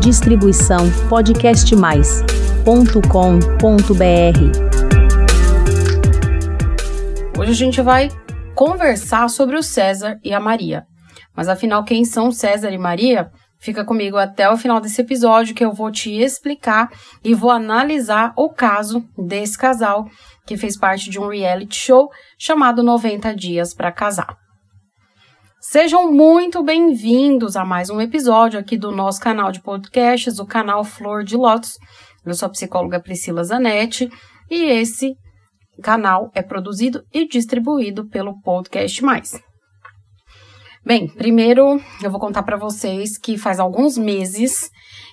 Distribuição podcastmais.com.br. Hoje a gente vai conversar sobre o César e a Maria. Mas afinal, quem são César e Maria? Fica comigo até o final desse episódio que eu vou te explicar e vou analisar o caso desse casal que fez parte de um reality show chamado 90 Dias para Casar. Sejam muito bem-vindos a mais um episódio aqui do nosso canal de podcasts, o canal Flor de Lótus. Eu sou a psicóloga Priscila Zanetti e esse canal é produzido e distribuído pelo Podcast Mais. Bem, primeiro eu vou contar para vocês que faz alguns meses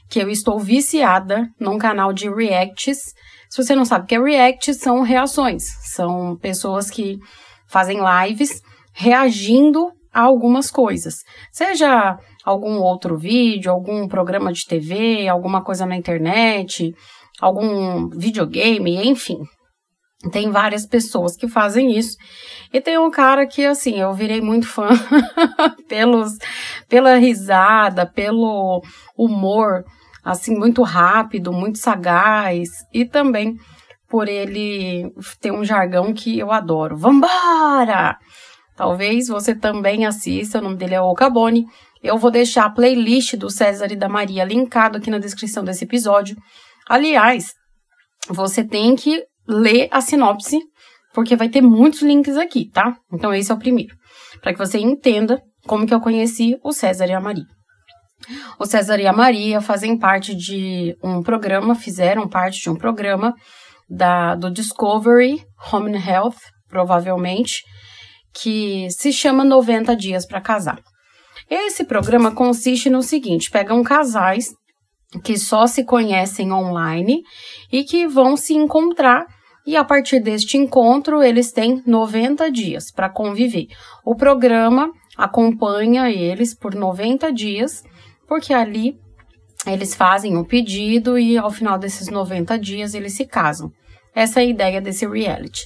que eu estou viciada num canal de reacts. Se você não sabe o que é react, são reações. São pessoas que fazem lives reagindo algumas coisas. Seja algum outro vídeo, algum programa de TV, alguma coisa na internet, algum videogame, enfim. Tem várias pessoas que fazem isso. E tem um cara que, assim, eu virei muito fã pelos, pela risada, pelo humor, assim, muito rápido, muito sagaz. E também por ele ter um jargão que eu adoro. Vambora! Talvez você também assista, o nome dele é Ocabone. Eu vou deixar a playlist do César e da Maria linkado aqui na descrição desse episódio. Aliás, você tem que ler a sinopse, porque vai ter muitos links aqui, tá? Então esse é o primeiro, para que você entenda como que eu conheci o César e a Maria. O César e a Maria fazem parte de um programa, fizeram parte de um programa da, do Discovery Home Health, provavelmente, que se chama 90 Dias para Casar. Esse programa consiste no seguinte: pegam casais que só se conhecem online e que vão se encontrar e a partir deste encontro eles têm 90 dias para conviver. O programa acompanha eles por 90 dias, porque ali eles fazem o um pedido e ao final desses 90 dias eles se casam. Essa é a ideia desse reality.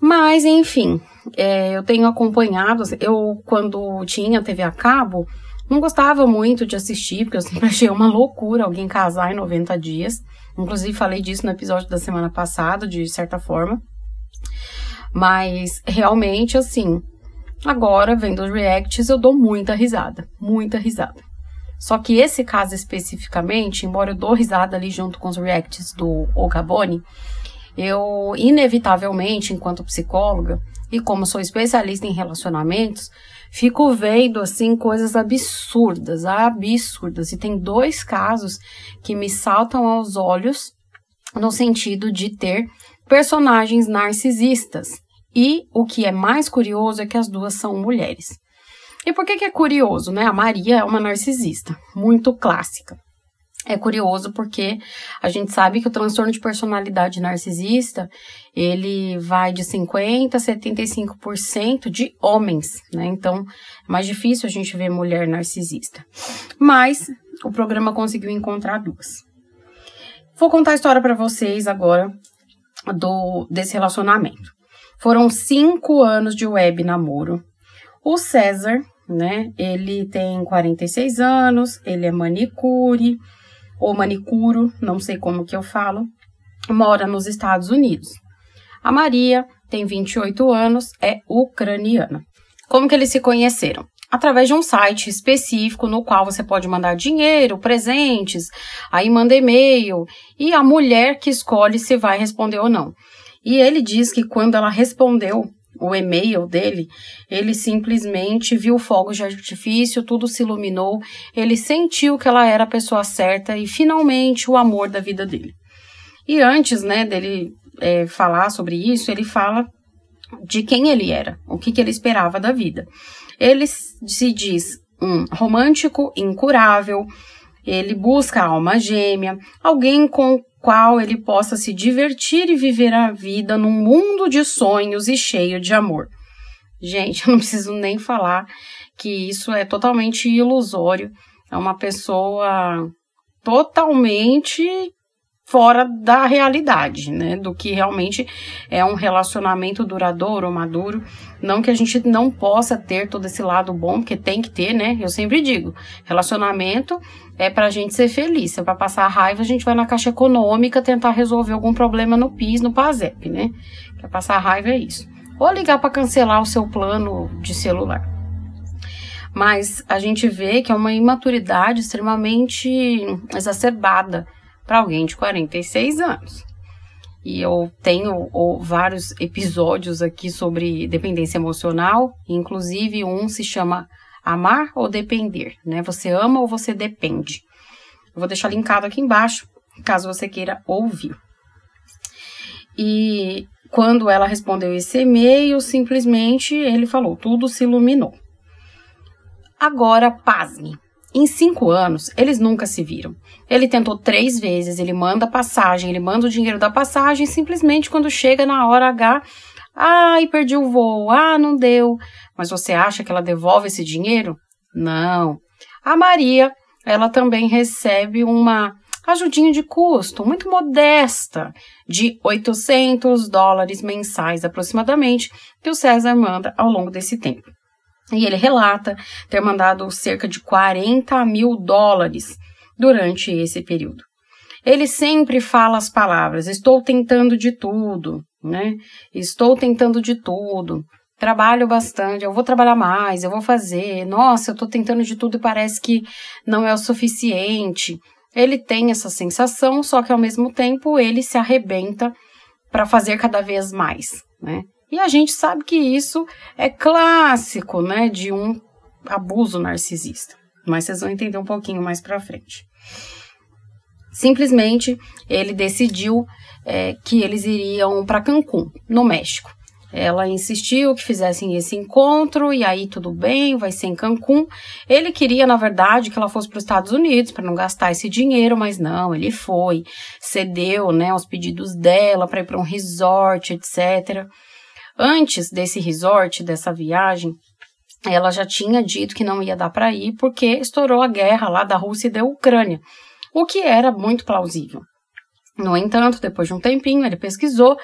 Mas, enfim, é, eu tenho acompanhado, eu quando tinha TV a cabo, não gostava muito de assistir, porque eu sempre achei uma loucura alguém casar em 90 dias. Inclusive, falei disso no episódio da semana passada, de certa forma. Mas, realmente, assim, agora, vendo os reacts, eu dou muita risada. Muita risada. Só que esse caso especificamente, embora eu dou risada ali junto com os reacts do Ogaboni, eu, inevitavelmente, enquanto psicóloga, e como sou especialista em relacionamentos, fico vendo assim coisas absurdas, absurdas. E tem dois casos que me saltam aos olhos no sentido de ter personagens narcisistas. E o que é mais curioso é que as duas são mulheres. E por que, que é curioso, né? A Maria é uma narcisista, muito clássica é curioso porque a gente sabe que o transtorno de personalidade narcisista, ele vai de 50 a 75% de homens, né? Então, é mais difícil a gente ver mulher narcisista. Mas o programa conseguiu encontrar duas. Vou contar a história para vocês agora do desse relacionamento. Foram cinco anos de web namoro. O César, né? Ele tem 46 anos, ele é manicure, ou manicuro, não sei como que eu falo, mora nos Estados Unidos. A Maria tem 28 anos, é ucraniana. Como que eles se conheceram? Através de um site específico no qual você pode mandar dinheiro, presentes, aí manda e-mail e a mulher que escolhe se vai responder ou não. E ele diz que quando ela respondeu o e-mail dele, ele simplesmente viu fogos de artifício, tudo se iluminou, ele sentiu que ela era a pessoa certa e finalmente o amor da vida dele. E antes, né, dele é, falar sobre isso, ele fala de quem ele era, o que, que ele esperava da vida. Ele se diz um romântico incurável, ele busca a alma gêmea, alguém com qual ele possa se divertir e viver a vida num mundo de sonhos e cheio de amor. Gente, eu não preciso nem falar que isso é totalmente ilusório. É uma pessoa totalmente fora da realidade, né? Do que realmente é um relacionamento duradouro ou maduro. Não que a gente não possa ter todo esse lado bom, porque tem que ter, né? Eu sempre digo, relacionamento é pra gente ser feliz. Se é pra passar raiva, a gente vai na caixa econômica tentar resolver algum problema no PIS, no PASEP, né? Pra passar raiva é isso. Ou ligar para cancelar o seu plano de celular. Mas a gente vê que é uma imaturidade extremamente exacerbada para alguém de 46 anos. E eu tenho ou, vários episódios aqui sobre dependência emocional, inclusive um se chama Amar ou Depender, né? Você ama ou você depende. Eu vou deixar linkado aqui embaixo, caso você queira ouvir. E quando ela respondeu esse e-mail, simplesmente ele falou: tudo se iluminou. Agora, pasme. Em cinco anos, eles nunca se viram. Ele tentou três vezes, ele manda passagem, ele manda o dinheiro da passagem, simplesmente quando chega na hora H, ai, perdi o voo, ah, não deu. Mas você acha que ela devolve esse dinheiro? Não. A Maria, ela também recebe uma ajudinha de custo muito modesta, de 800 dólares mensais aproximadamente, que o César manda ao longo desse tempo. E ele relata ter mandado cerca de 40 mil dólares durante esse período. Ele sempre fala as palavras: estou tentando de tudo, né? Estou tentando de tudo. Trabalho bastante, eu vou trabalhar mais, eu vou fazer. Nossa, eu estou tentando de tudo e parece que não é o suficiente. Ele tem essa sensação, só que ao mesmo tempo ele se arrebenta para fazer cada vez mais, né? E a gente sabe que isso é clássico, né, de um abuso narcisista. Mas vocês vão entender um pouquinho mais para frente. Simplesmente ele decidiu é, que eles iriam para Cancún, no México. Ela insistiu que fizessem esse encontro e aí tudo bem, vai ser em Cancún. Ele queria, na verdade, que ela fosse para os Estados Unidos para não gastar esse dinheiro, mas não, ele foi, cedeu, né, aos pedidos dela para ir para um resort, etc. Antes desse resort, dessa viagem, ela já tinha dito que não ia dar para ir porque estourou a guerra lá da Rússia e da Ucrânia, o que era muito plausível. No entanto, depois de um tempinho, ele pesquisou,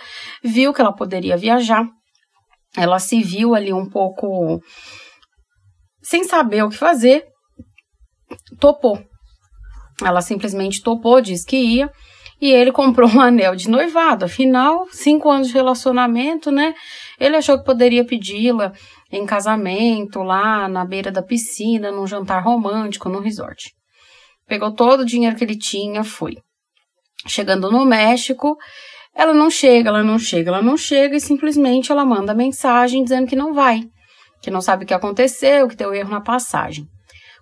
viu que ela poderia viajar. Ela se viu ali um pouco sem saber o que fazer, topou. Ela simplesmente topou, disse que ia e ele comprou um anel de noivado. Afinal, cinco anos de relacionamento, né? Ele achou que poderia pedi-la em casamento, lá na beira da piscina, num jantar romântico, no resort. Pegou todo o dinheiro que ele tinha, foi. Chegando no México, ela não chega, ela não chega, ela não chega e simplesmente ela manda mensagem dizendo que não vai, que não sabe o que aconteceu, que deu erro na passagem.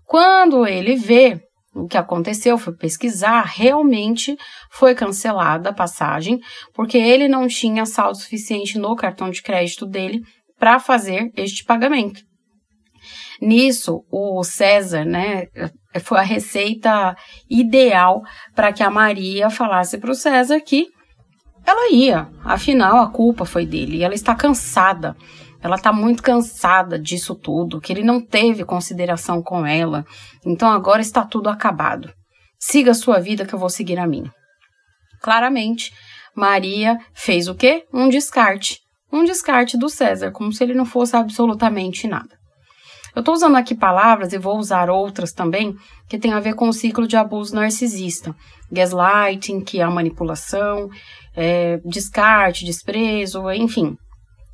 Quando ele vê, o que aconteceu foi pesquisar, realmente foi cancelada a passagem, porque ele não tinha saldo suficiente no cartão de crédito dele para fazer este pagamento. Nisso, o César, né, foi a receita ideal para que a Maria falasse para o César que ela ia, afinal a culpa foi dele ela está cansada ela tá muito cansada disso tudo, que ele não teve consideração com ela. Então agora está tudo acabado. Siga a sua vida que eu vou seguir a minha. Claramente, Maria fez o quê? Um descarte. Um descarte do César, como se ele não fosse absolutamente nada. Eu estou usando aqui palavras e vou usar outras também que tem a ver com o ciclo de abuso narcisista. Gaslighting, que é a manipulação, é, descarte, desprezo, enfim.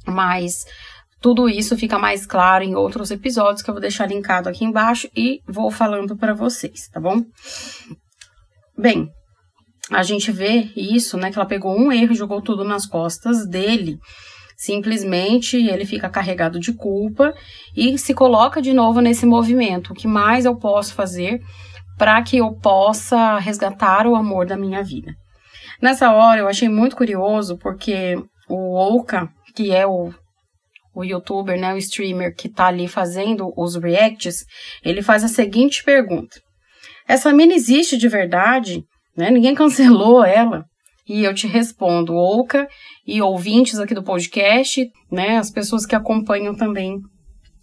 Mas tudo isso fica mais claro em outros episódios que eu vou deixar linkado aqui embaixo e vou falando para vocês, tá bom? Bem, a gente vê isso, né? Que ela pegou um erro e jogou tudo nas costas dele. Simplesmente ele fica carregado de culpa e se coloca de novo nesse movimento. O que mais eu posso fazer para que eu possa resgatar o amor da minha vida? Nessa hora eu achei muito curioso porque o Oka, que é o o youtuber, né, o streamer que tá ali fazendo os reacts, ele faz a seguinte pergunta: Essa mina existe de verdade? Né? Ninguém cancelou ela? E eu te respondo, Ouca e ouvintes aqui do podcast, né, as pessoas que acompanham também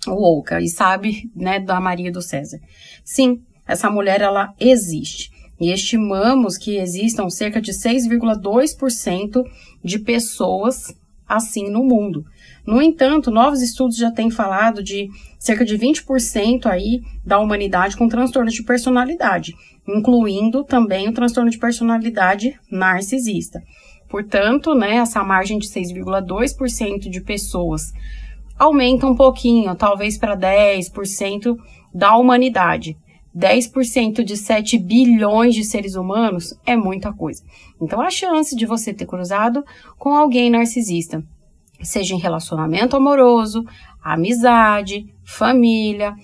o Ouca e sabe, né, da Maria do César. Sim, essa mulher ela existe. E estimamos que existam cerca de 6,2% de pessoas assim no mundo. No entanto, novos estudos já têm falado de cerca de 20% aí da humanidade com transtorno de personalidade, incluindo também o transtorno de personalidade narcisista. Portanto, né, essa margem de 6,2% de pessoas aumenta um pouquinho, talvez para 10% da humanidade. 10% de 7 bilhões de seres humanos é muita coisa. Então, a chance de você ter cruzado com alguém narcisista seja em relacionamento amoroso, amizade, família,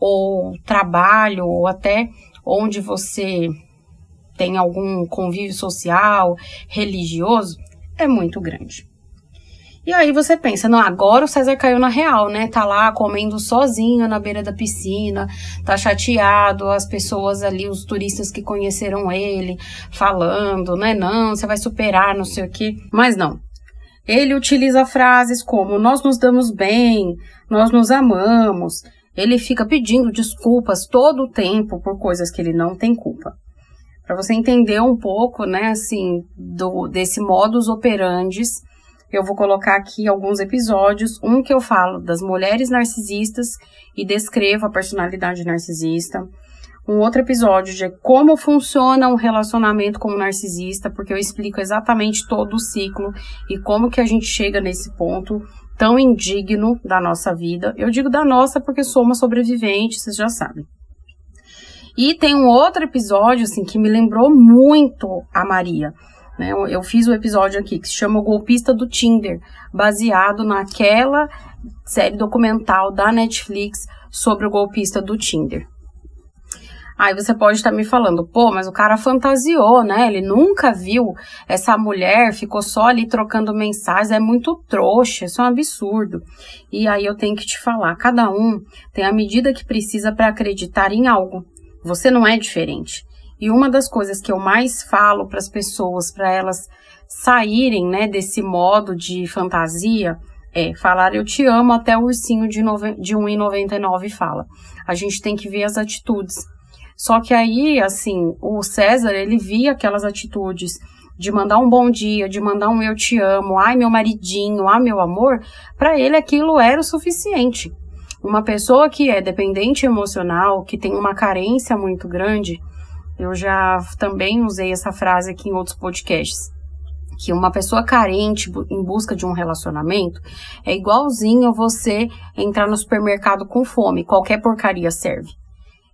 ou trabalho, ou até onde você tem algum convívio social, religioso, é muito grande. E aí você pensa, não, agora o César caiu na real, né? Tá lá comendo sozinho na beira da piscina, tá chateado, as pessoas ali, os turistas que conheceram ele, falando, né? Não, você vai superar, não sei o quê. Mas não. Ele utiliza frases como nós nos damos bem, nós nos amamos. Ele fica pedindo desculpas todo o tempo por coisas que ele não tem culpa. Para você entender um pouco, né, assim, do, desse modus operandi, eu vou colocar aqui alguns episódios. Um que eu falo das mulheres narcisistas e descrevo a personalidade narcisista um outro episódio de como funciona um relacionamento com um narcisista, porque eu explico exatamente todo o ciclo e como que a gente chega nesse ponto tão indigno da nossa vida. Eu digo da nossa porque somos sobreviventes, vocês já sabem. E tem um outro episódio assim que me lembrou muito a Maria. Né? Eu fiz o um episódio aqui que se chama O Golpista do Tinder, baseado naquela série documental da Netflix sobre o golpista do Tinder. Aí você pode estar me falando, pô, mas o cara fantasiou, né? Ele nunca viu essa mulher, ficou só ali trocando mensagens, é muito trouxa, isso é um absurdo. E aí eu tenho que te falar, cada um tem a medida que precisa para acreditar em algo. Você não é diferente. E uma das coisas que eu mais falo para as pessoas, para elas saírem, né, desse modo de fantasia, é falar eu te amo até o ursinho de, de 1,99 fala. A gente tem que ver as atitudes. Só que aí, assim, o César, ele via aquelas atitudes de mandar um bom dia, de mandar um eu te amo, ai meu maridinho, ai meu amor, para ele aquilo era o suficiente. Uma pessoa que é dependente emocional, que tem uma carência muito grande, eu já também usei essa frase aqui em outros podcasts, que uma pessoa carente em busca de um relacionamento é igualzinho você entrar no supermercado com fome, qualquer porcaria serve.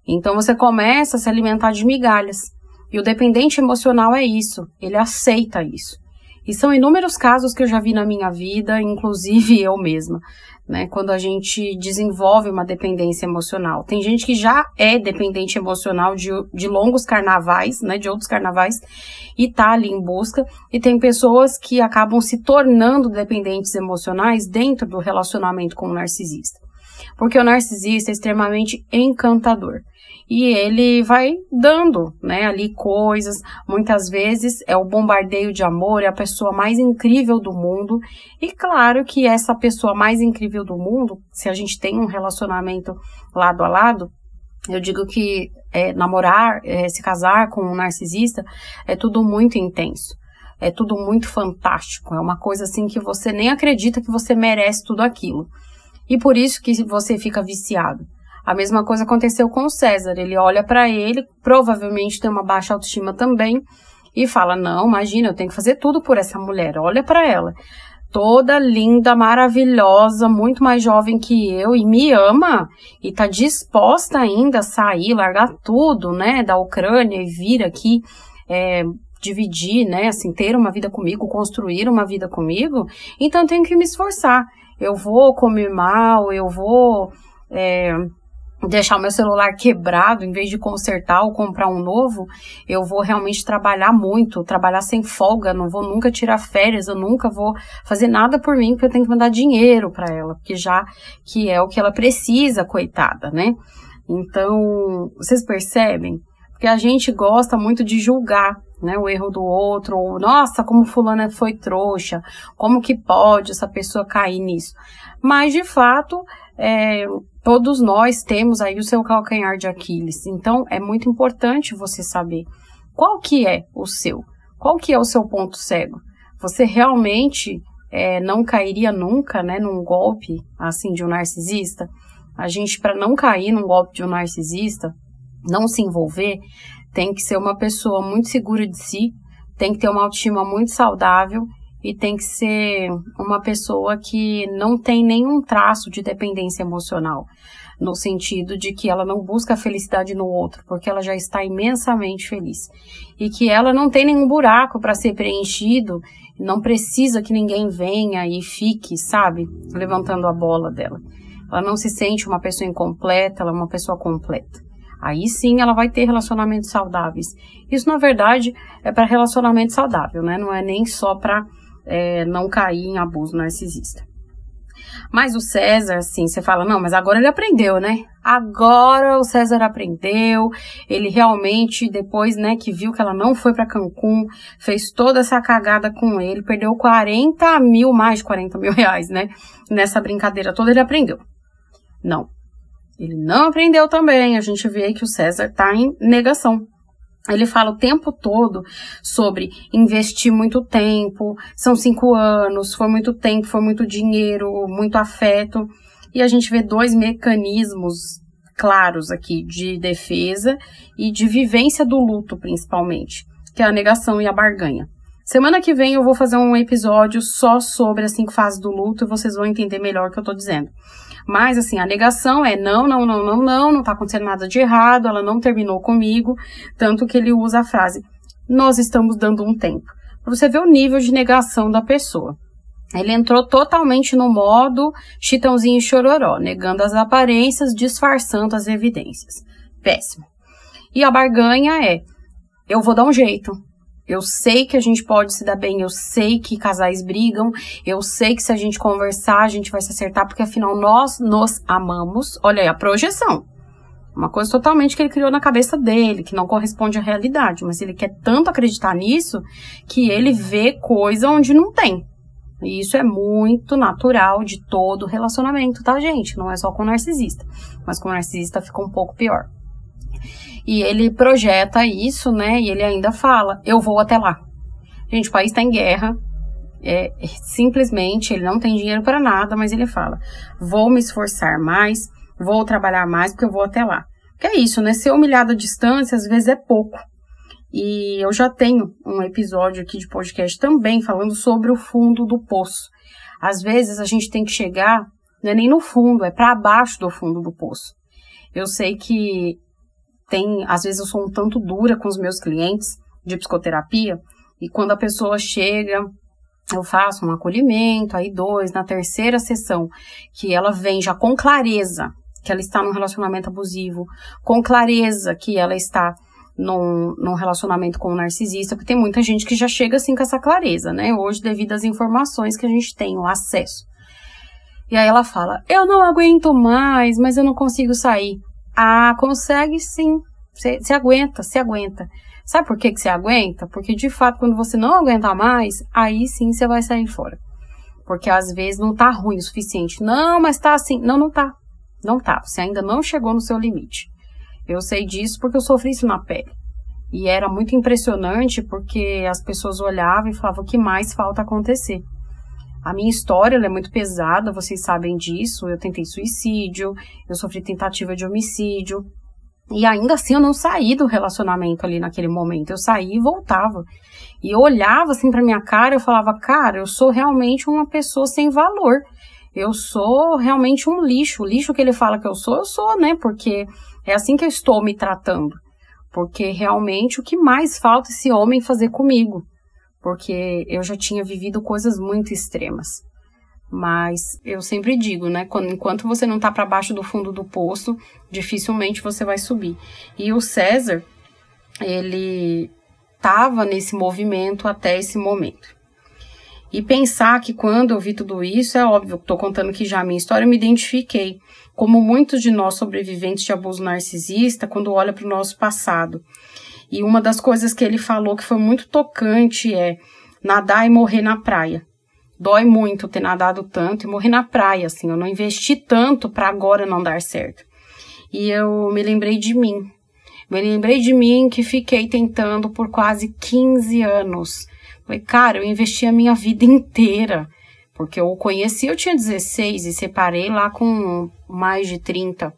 Então você começa a se alimentar de migalhas. E o dependente emocional é isso, ele aceita isso. E são inúmeros casos que eu já vi na minha vida, inclusive eu mesma, né? Quando a gente desenvolve uma dependência emocional. Tem gente que já é dependente emocional de, de longos carnavais, né? De outros carnavais, e tá ali em busca. E tem pessoas que acabam se tornando dependentes emocionais dentro do relacionamento com o narcisista. Porque o narcisista é extremamente encantador e ele vai dando, né, ali coisas. Muitas vezes é o bombardeio de amor, é a pessoa mais incrível do mundo. E claro que essa pessoa mais incrível do mundo, se a gente tem um relacionamento lado a lado, eu digo que é, namorar, é, se casar com um narcisista é tudo muito intenso. É tudo muito fantástico. É uma coisa assim que você nem acredita que você merece tudo aquilo. E por isso que você fica viciado. A mesma coisa aconteceu com o César. Ele olha para ele, provavelmente tem uma baixa autoestima também, e fala: Não, imagina, eu tenho que fazer tudo por essa mulher. Olha para ela. Toda linda, maravilhosa, muito mais jovem que eu e me ama e tá disposta ainda a sair, largar tudo, né, da Ucrânia e vir aqui é, dividir, né, assim, ter uma vida comigo, construir uma vida comigo. Então eu tenho que me esforçar. Eu vou comer mal, eu vou é, deixar o meu celular quebrado, em vez de consertar ou comprar um novo, eu vou realmente trabalhar muito, trabalhar sem folga, não vou nunca tirar férias, eu nunca vou fazer nada por mim, porque eu tenho que mandar dinheiro para ela, porque já que é o que ela precisa, coitada, né? Então, vocês percebem? Porque a gente gosta muito de julgar, né, o erro do outro, ou, nossa, como fulana foi trouxa, como que pode essa pessoa cair nisso? Mas, de fato, é, todos nós temos aí o seu calcanhar de Aquiles. Então, é muito importante você saber Qual que é o seu? Qual que é o seu ponto cego? Você realmente é, não cairia nunca, né, num golpe assim de um narcisista? A gente, para não cair num golpe de um narcisista, não se envolver, tem que ser uma pessoa muito segura de si, tem que ter uma autoestima muito saudável e tem que ser uma pessoa que não tem nenhum traço de dependência emocional, no sentido de que ela não busca a felicidade no outro, porque ela já está imensamente feliz. E que ela não tem nenhum buraco para ser preenchido, não precisa que ninguém venha e fique, sabe, levantando a bola dela. Ela não se sente uma pessoa incompleta, ela é uma pessoa completa. Aí sim ela vai ter relacionamentos saudáveis. Isso, na verdade, é para relacionamento saudável, né? Não é nem só para é, não cair em abuso narcisista. Mas o César, assim, você fala, não, mas agora ele aprendeu, né? Agora o César aprendeu, ele realmente, depois, né, que viu que ela não foi para Cancún, fez toda essa cagada com ele, perdeu 40 mil, mais de 40 mil reais, né? Nessa brincadeira toda, ele aprendeu. Não. Ele não aprendeu também, a gente vê que o César tá em negação. Ele fala o tempo todo sobre investir muito tempo, são cinco anos, foi muito tempo, foi muito dinheiro, muito afeto. E a gente vê dois mecanismos claros aqui de defesa e de vivência do luto, principalmente, que é a negação e a barganha. Semana que vem eu vou fazer um episódio só sobre as cinco fases do luto e vocês vão entender melhor o que eu tô dizendo. Mas, assim, a negação é não, não, não, não, não, não tá acontecendo nada de errado, ela não terminou comigo. Tanto que ele usa a frase, nós estamos dando um tempo. Pra você ver o nível de negação da pessoa. Ele entrou totalmente no modo chitãozinho e chororó, negando as aparências, disfarçando as evidências. Péssimo. E a barganha é: eu vou dar um jeito, eu sei que a gente pode se dar bem, eu sei que casais brigam, eu sei que se a gente conversar, a gente vai se acertar, porque afinal nós nos amamos. Olha aí a projeção. Uma coisa totalmente que ele criou na cabeça dele, que não corresponde à realidade, mas ele quer tanto acreditar nisso que ele vê coisa onde não tem. E isso é muito natural de todo relacionamento, tá, gente? Não é só com narcisista. Mas com narcisista fica um pouco pior. E ele projeta isso, né? E ele ainda fala: eu vou até lá. Gente, o país está em guerra. É, simplesmente ele não tem dinheiro para nada, mas ele fala: vou me esforçar mais, vou trabalhar mais, porque eu vou até lá. Que é isso, né? Ser humilhado à distância às vezes é pouco. E eu já tenho um episódio aqui de podcast também falando sobre o fundo do poço. Às vezes a gente tem que chegar, não é nem no fundo, é para baixo do fundo do poço. Eu sei que tem, às vezes eu sou um tanto dura com os meus clientes de psicoterapia, e quando a pessoa chega, eu faço um acolhimento, aí dois, na terceira sessão, que ela vem já com clareza que ela está num relacionamento abusivo, com clareza que ela está num, num relacionamento com um narcisista, porque tem muita gente que já chega assim com essa clareza, né? Hoje, devido às informações que a gente tem, o acesso. E aí ela fala: Eu não aguento mais, mas eu não consigo sair. Ah, consegue sim. Você aguenta, se aguenta. Sabe por que você aguenta? Porque de fato, quando você não aguenta mais, aí sim você vai sair fora. Porque às vezes não tá ruim o suficiente. Não, mas tá assim. Não, não tá. Não tá. Você ainda não chegou no seu limite. Eu sei disso porque eu sofri isso na pele. E era muito impressionante porque as pessoas olhavam e falavam o que mais falta acontecer. A minha história é muito pesada, vocês sabem disso. Eu tentei suicídio, eu sofri tentativa de homicídio. E ainda assim eu não saí do relacionamento ali naquele momento. Eu saí e voltava. E eu olhava assim para minha cara, eu falava: "Cara, eu sou realmente uma pessoa sem valor. Eu sou realmente um lixo. O lixo que ele fala que eu sou, eu sou, né? Porque é assim que eu estou me tratando. Porque realmente o que mais falta esse homem fazer comigo? Porque eu já tinha vivido coisas muito extremas. Mas eu sempre digo, né? Quando, enquanto você não está para baixo do fundo do poço, dificilmente você vai subir. E o César, ele estava nesse movimento até esse momento. E pensar que quando eu vi tudo isso, é óbvio, estou contando que já a minha história, eu me identifiquei. Como muitos de nós sobreviventes de abuso narcisista, quando olha para o nosso passado e uma das coisas que ele falou que foi muito tocante é nadar e morrer na praia. Dói muito ter nadado tanto e morrer na praia, assim. Eu não investi tanto para agora não dar certo. E eu me lembrei de mim. Me lembrei de mim que fiquei tentando por quase 15 anos. Falei, cara, eu investi a minha vida inteira. Porque eu o conheci, eu tinha 16 e separei lá com mais de 30.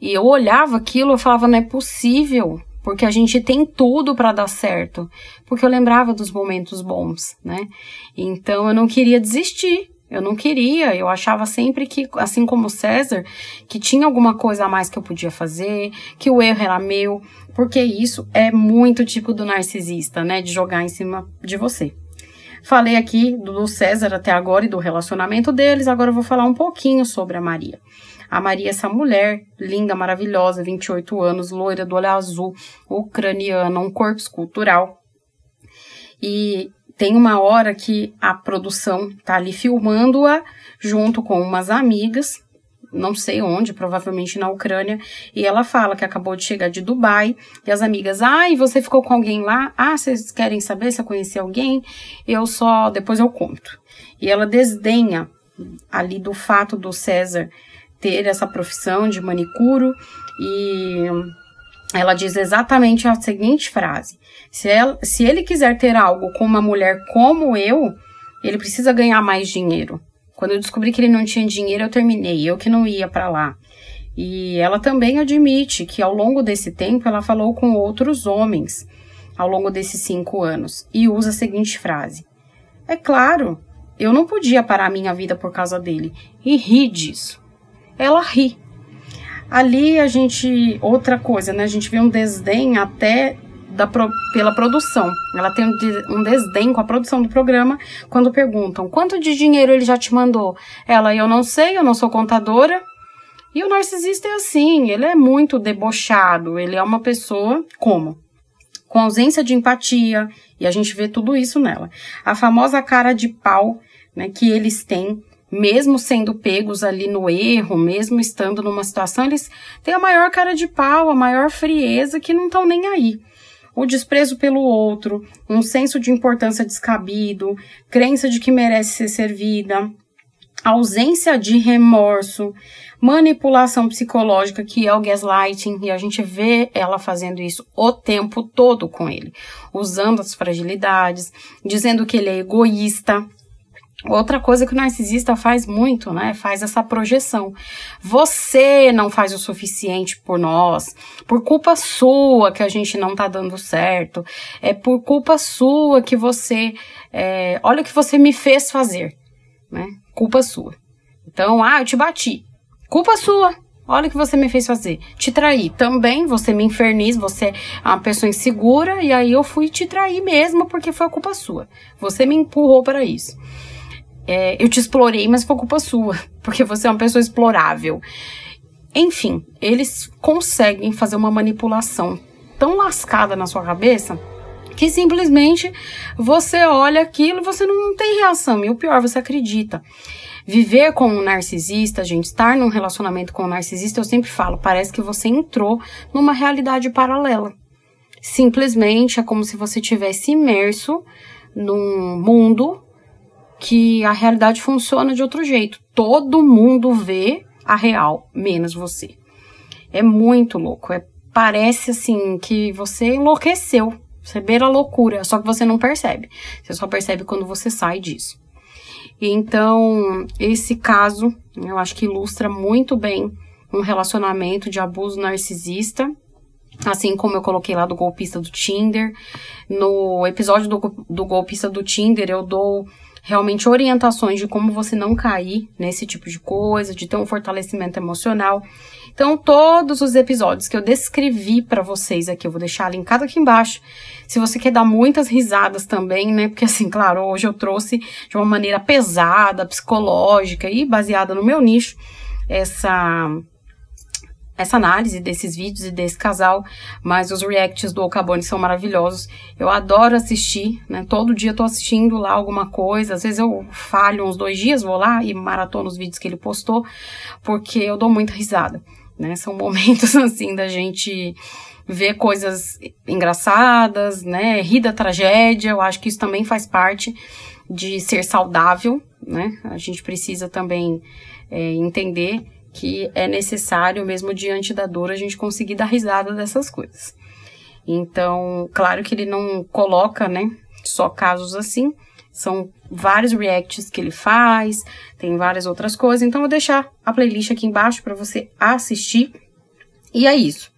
E eu olhava aquilo e falava, não é possível, porque a gente tem tudo para dar certo. Porque eu lembrava dos momentos bons, né? Então eu não queria desistir. Eu não queria, eu achava sempre que, assim como César, que tinha alguma coisa a mais que eu podia fazer, que o erro era meu, porque isso é muito tipo do narcisista, né? De jogar em cima de você. Falei aqui do César até agora e do relacionamento deles, agora eu vou falar um pouquinho sobre a Maria. A Maria, essa mulher linda, maravilhosa, 28 anos, loira, do olho azul, ucraniana, um corpo escultural. E tem uma hora que a produção tá ali filmando-a junto com umas amigas, não sei onde, provavelmente na Ucrânia, e ela fala que acabou de chegar de Dubai, e as amigas, ah, e você ficou com alguém lá? Ah, vocês querem saber se eu conheci alguém? Eu só, depois eu conto. E ela desdenha ali do fato do César ter essa profissão de manicuro e ela diz exatamente a seguinte frase: se, ela, se ele quiser ter algo com uma mulher como eu, ele precisa ganhar mais dinheiro. Quando eu descobri que ele não tinha dinheiro, eu terminei, eu que não ia para lá. E ela também admite que ao longo desse tempo ela falou com outros homens ao longo desses cinco anos e usa a seguinte frase: É claro, eu não podia parar minha vida por causa dele e ri disso ela ri. Ali a gente, outra coisa, né? A gente vê um desdém até da, pela produção. Ela tem um, desdém com a produção do programa quando perguntam quanto de dinheiro ele já te mandou. Ela, eu não sei, eu não sou contadora. E o narcisista é assim, ele é muito debochado, ele é uma pessoa como? Com ausência de empatia, e a gente vê tudo isso nela. A famosa cara de pau né, que eles têm mesmo sendo pegos ali no erro, mesmo estando numa situação, eles têm a maior cara de pau, a maior frieza que não estão nem aí. O desprezo pelo outro, um senso de importância descabido, crença de que merece ser servida, ausência de remorso, manipulação psicológica, que é o gaslighting, e a gente vê ela fazendo isso o tempo todo com ele, usando as fragilidades, dizendo que ele é egoísta, Outra coisa que o narcisista faz muito, né? Faz essa projeção. Você não faz o suficiente por nós, por culpa sua que a gente não tá dando certo, é por culpa sua que você. É, olha o que você me fez fazer, né? Culpa sua. Então, ah, eu te bati. Culpa sua. Olha o que você me fez fazer. Te trair. Também você me inferniza, você é uma pessoa insegura, e aí eu fui te trair mesmo porque foi a culpa sua. Você me empurrou para isso é, eu te explorei, mas foi culpa sua, porque você é uma pessoa explorável. Enfim, eles conseguem fazer uma manipulação tão lascada na sua cabeça que simplesmente você olha aquilo e você não tem reação. E o pior, você acredita. Viver com um narcisista, gente, estar num relacionamento com um narcisista, eu sempre falo, parece que você entrou numa realidade paralela. Simplesmente é como se você tivesse imerso num mundo que a realidade funciona de outro jeito. Todo mundo vê a real, menos você. É muito louco. É, parece assim que você enlouqueceu. Você beira a loucura, só que você não percebe. Você só percebe quando você sai disso. Então, esse caso, eu acho que ilustra muito bem um relacionamento de abuso narcisista, assim como eu coloquei lá do golpista do Tinder. No episódio do, do golpista do Tinder, eu dou realmente orientações de como você não cair nesse tipo de coisa, de ter um fortalecimento emocional. Então, todos os episódios que eu descrevi para vocês aqui, eu vou deixar linkado aqui embaixo. Se você quer dar muitas risadas também, né? Porque assim, claro, hoje eu trouxe de uma maneira pesada, psicológica e baseada no meu nicho essa essa análise desses vídeos e desse casal, mas os reacts do Ocabone são maravilhosos. Eu adoro assistir, né? Todo dia eu tô assistindo lá alguma coisa. Às vezes eu falho uns dois dias, vou lá e maratono os vídeos que ele postou, porque eu dou muita risada, né? São momentos assim da gente ver coisas engraçadas, né? Rir da tragédia. Eu acho que isso também faz parte de ser saudável, né? A gente precisa também é, entender que é necessário mesmo diante da dor a gente conseguir dar risada dessas coisas. Então, claro que ele não coloca, né, só casos assim, são vários reacts que ele faz, tem várias outras coisas, então vou deixar a playlist aqui embaixo para você assistir. E é isso.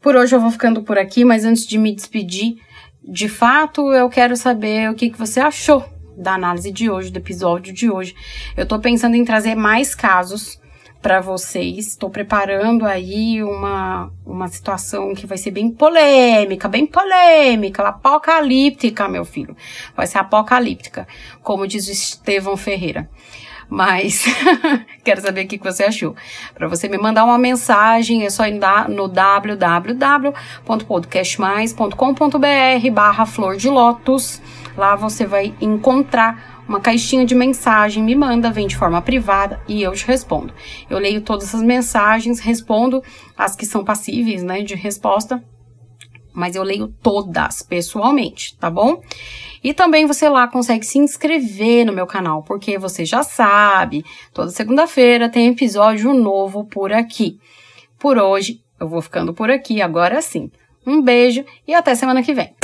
Por hoje eu vou ficando por aqui, mas antes de me despedir, de fato, eu quero saber o que, que você achou da análise de hoje, do episódio de hoje. Eu tô pensando em trazer mais casos para vocês. Estou preparando aí uma, uma situação que vai ser bem polêmica, bem polêmica, apocalíptica, meu filho. Vai ser apocalíptica, como diz o Estevão Ferreira. Mas quero saber o que você achou. Para você me mandar uma mensagem, é só ir no www.podcastmais.com.br barra flor de lótus. Lá você vai encontrar uma caixinha de mensagem, me manda, vem de forma privada e eu te respondo. Eu leio todas essas mensagens, respondo as que são passíveis, né, de resposta, mas eu leio todas pessoalmente, tá bom? E também você lá consegue se inscrever no meu canal, porque você já sabe, toda segunda-feira tem episódio novo por aqui. Por hoje, eu vou ficando por aqui, agora sim. Um beijo e até semana que vem.